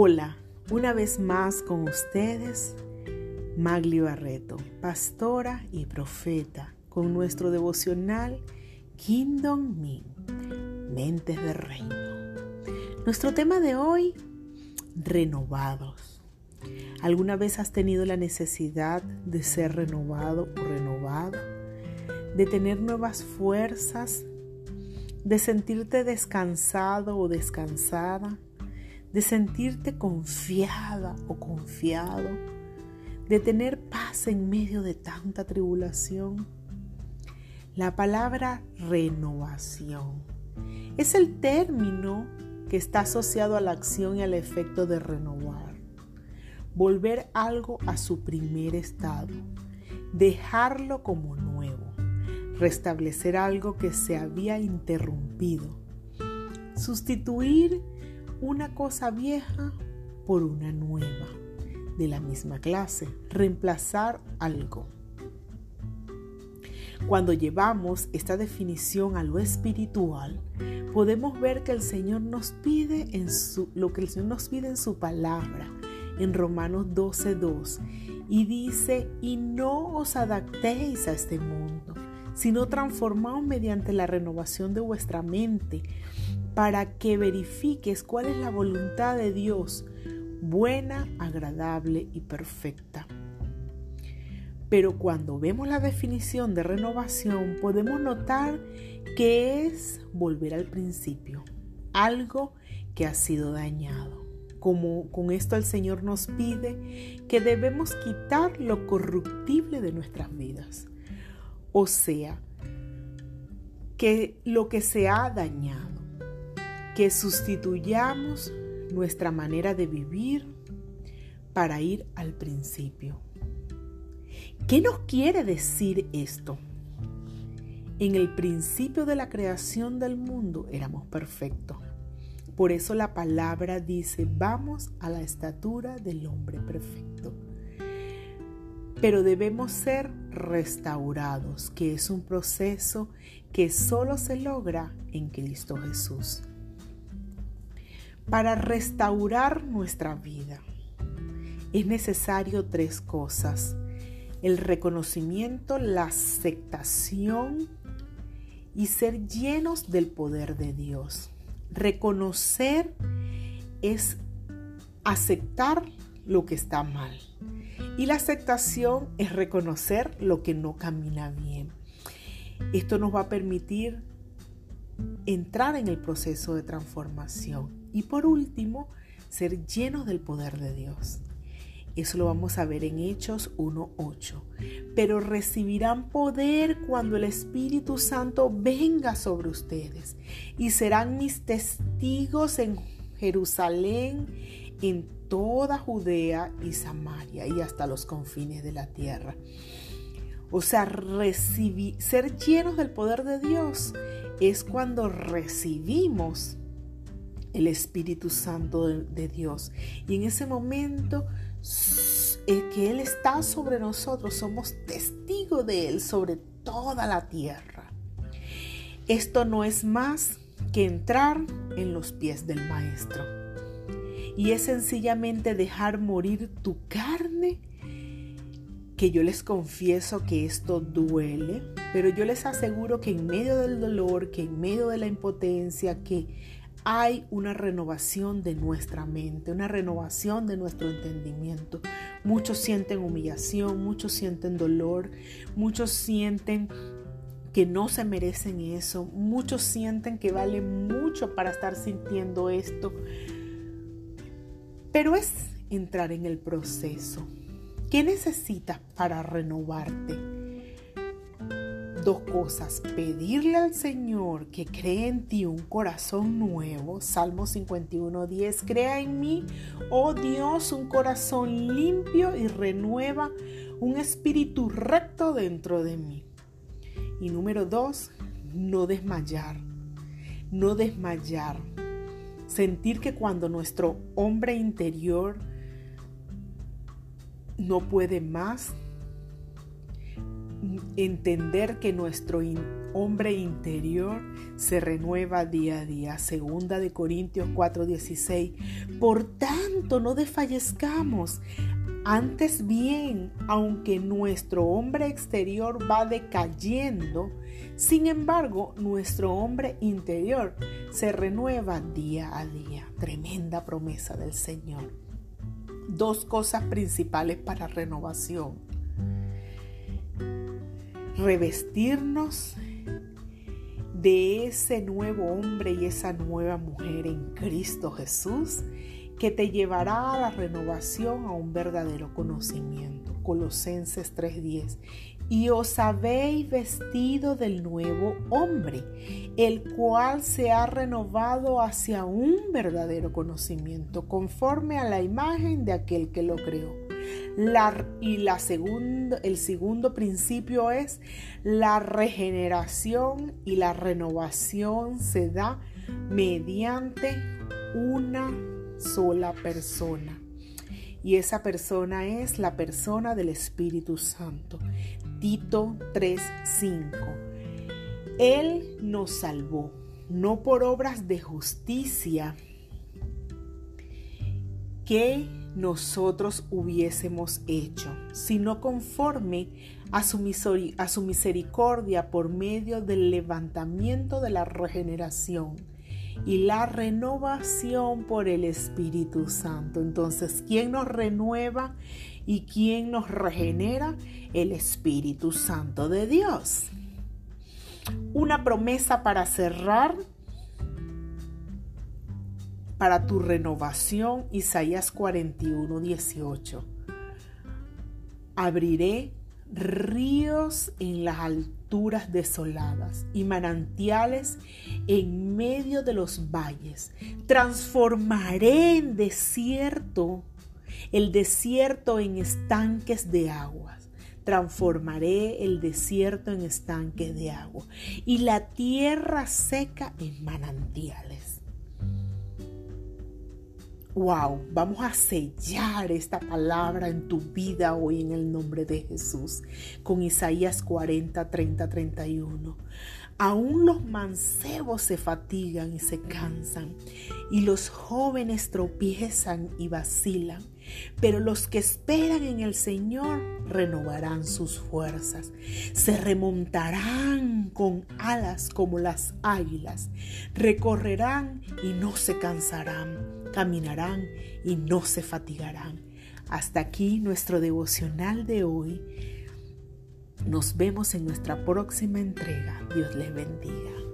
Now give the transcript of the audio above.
Hola, una vez más con ustedes, Magli Barreto, pastora y profeta, con nuestro devocional Kingdom Me, Mentes de Reino. Nuestro tema de hoy, renovados. ¿Alguna vez has tenido la necesidad de ser renovado o renovado? De tener nuevas fuerzas, de sentirte descansado o descansada, de sentirte confiada o confiado, de tener paz en medio de tanta tribulación. La palabra renovación es el término que está asociado a la acción y al efecto de renovar. Volver algo a su primer estado, dejarlo como nuevo, restablecer algo que se había interrumpido, sustituir una cosa vieja por una nueva de la misma clase, reemplazar algo. Cuando llevamos esta definición a lo espiritual, podemos ver que el Señor nos pide en su, lo que el Señor nos pide en su palabra, en Romanos 12:2, y dice, "Y no os adaptéis a este mundo, sino transformaos mediante la renovación de vuestra mente, para que verifiques cuál es la voluntad de Dios, buena, agradable y perfecta. Pero cuando vemos la definición de renovación, podemos notar que es volver al principio, algo que ha sido dañado. Como con esto el Señor nos pide que debemos quitar lo corruptible de nuestras vidas. O sea, que lo que se ha dañado que sustituyamos nuestra manera de vivir para ir al principio. ¿Qué nos quiere decir esto? En el principio de la creación del mundo éramos perfectos. Por eso la palabra dice, vamos a la estatura del hombre perfecto. Pero debemos ser restaurados, que es un proceso que solo se logra en Cristo Jesús para restaurar nuestra vida. Es necesario tres cosas. El reconocimiento, la aceptación y ser llenos del poder de Dios. Reconocer es aceptar lo que está mal. Y la aceptación es reconocer lo que no camina bien. Esto nos va a permitir entrar en el proceso de transformación. Y por último, ser llenos del poder de Dios. Eso lo vamos a ver en Hechos 1.8. Pero recibirán poder cuando el Espíritu Santo venga sobre ustedes y serán mis testigos en Jerusalén, en toda Judea y Samaria y hasta los confines de la tierra. O sea, recibir, ser llenos del poder de Dios es cuando recibimos el Espíritu Santo de, Dios. Y en ese momento que Él está sobre nosotros, somos testigos de Él sobre toda la tierra. Esto no es más que entrar en los pies del Maestro. Y es sencillamente dejar morir tu carne que yo les confieso que esto duele, pero yo les aseguro que en medio del dolor, que en medio de la impotencia, que hay una renovación de nuestra mente, una renovación de nuestro entendimiento. Muchos sienten humillación, muchos sienten dolor, muchos sienten que no se merecen eso, muchos sienten que vale mucho para estar sintiendo esto, pero es entrar en el proceso ¿Qué necesitas para renovarte? Dos cosas, pedirle al Señor que cree en ti un corazón nuevo, Salmo 51, 10, crea en mí, oh Dios, un corazón limpio y renueva un espíritu recto dentro de mí. Y número dos, no desmayar, no desmayar. Sentir que cuando nuestro hombre interior no puede más entender que nuestro hombre interior se renueva día a día. Segunda de Corintios 4:16. Por tanto, no desfallezcamos. Antes bien, aunque nuestro hombre exterior va decayendo, sin embargo, nuestro hombre interior se renueva día a día. Tremenda promesa del Señor. Dos cosas principales para renovación. Revestirnos de ese nuevo hombre y esa nueva mujer en Cristo Jesús que te llevará a la renovación a un verdadero conocimiento. Colosenses 3:10. Y os habéis vestido del nuevo hombre, el cual se ha renovado hacia un verdadero conocimiento, conforme a la imagen de aquel que lo creó. Y la segundo, el segundo principio es la regeneración y la renovación se da mediante una sola persona. Y esa persona es la persona del Espíritu Santo. Tito 3:5. Él nos salvó, no por obras de justicia que nosotros hubiésemos hecho, sino conforme a su, a su misericordia por medio del levantamiento de la regeneración y la renovación por el Espíritu Santo. Entonces, ¿quién nos renueva y quién nos regenera? El Espíritu Santo de Dios. Una promesa para cerrar para tu renovación, Isaías 41, 18. Abriré ríos en las alturas desoladas y manantiales en medio de los valles. Transformaré en desierto el desierto en estanques de aguas. Transformaré el desierto en estanques de agua y la tierra seca en manantiales. Wow, vamos a sellar esta palabra en tu vida hoy en el nombre de Jesús con Isaías 40, 30, 31. Aún los mancebos se fatigan y se cansan, y los jóvenes tropiezan y vacilan, pero los que esperan en el Señor renovarán sus fuerzas, se remontarán con alas como las águilas, recorrerán y no se cansarán caminarán y no se fatigarán. Hasta aquí nuestro devocional de hoy. Nos vemos en nuestra próxima entrega. Dios les bendiga.